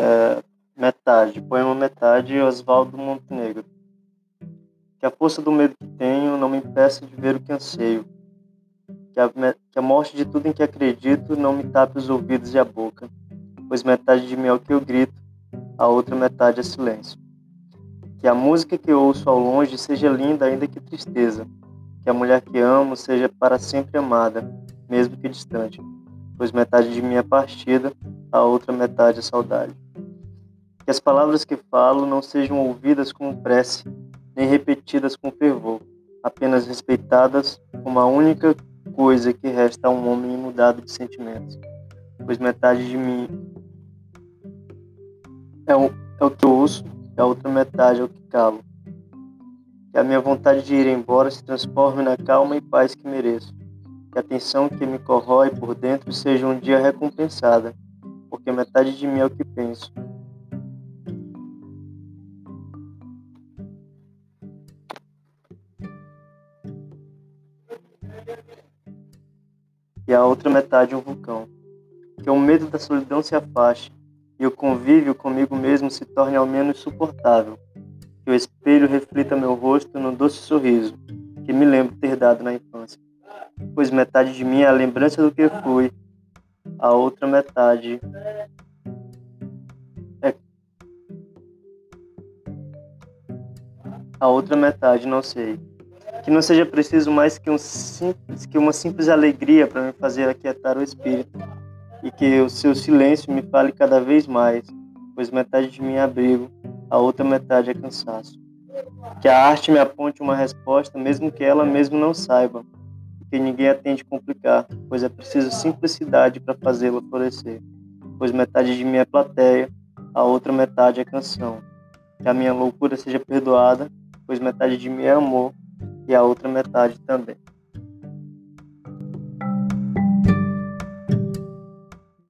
É, metade, poema Metade, Oswaldo Montenegro. Que a força do medo que tenho não me impeça de ver o que anseio. Que a, que a morte de tudo em que acredito não me tape os ouvidos e a boca, pois metade de mim é o que eu grito, a outra metade é silêncio. Que a música que ouço ao longe seja linda, ainda que tristeza. Que a mulher que amo seja para sempre amada, mesmo que distante, pois metade de mim é partida, a outra metade é saudade. Que as palavras que falo não sejam ouvidas como prece, nem repetidas com fervor, apenas respeitadas como a única coisa que resta a um homem mudado de sentimentos, pois metade de mim é o, é o que eu ouço e a outra metade é o que calo. Que a minha vontade de ir embora se transforme na calma e paz que mereço. Que a tensão que me corrói por dentro seja um dia recompensada, porque metade de mim é o que penso. E a outra metade um vulcão. Que o medo da solidão se afaste e o convívio comigo mesmo se torne ao menos suportável. Que o espelho reflita meu rosto num doce sorriso que me lembro ter dado na infância. Pois metade de mim é a lembrança do que fui, a outra metade é a outra metade não sei. Que não seja preciso mais que um simples, que uma simples alegria para me fazer aquietar o espírito e que o seu silêncio me fale cada vez mais, pois metade de mim é abrigo, a outra metade é cansaço. Que a arte me aponte uma resposta, mesmo que ela mesmo não saiba, e que ninguém a tente complicar, pois é preciso simplicidade para fazê-la florescer, pois metade de mim é plateia, a outra metade é canção. Que a minha loucura seja perdoada, pois metade de mim é amor e a outra metade também.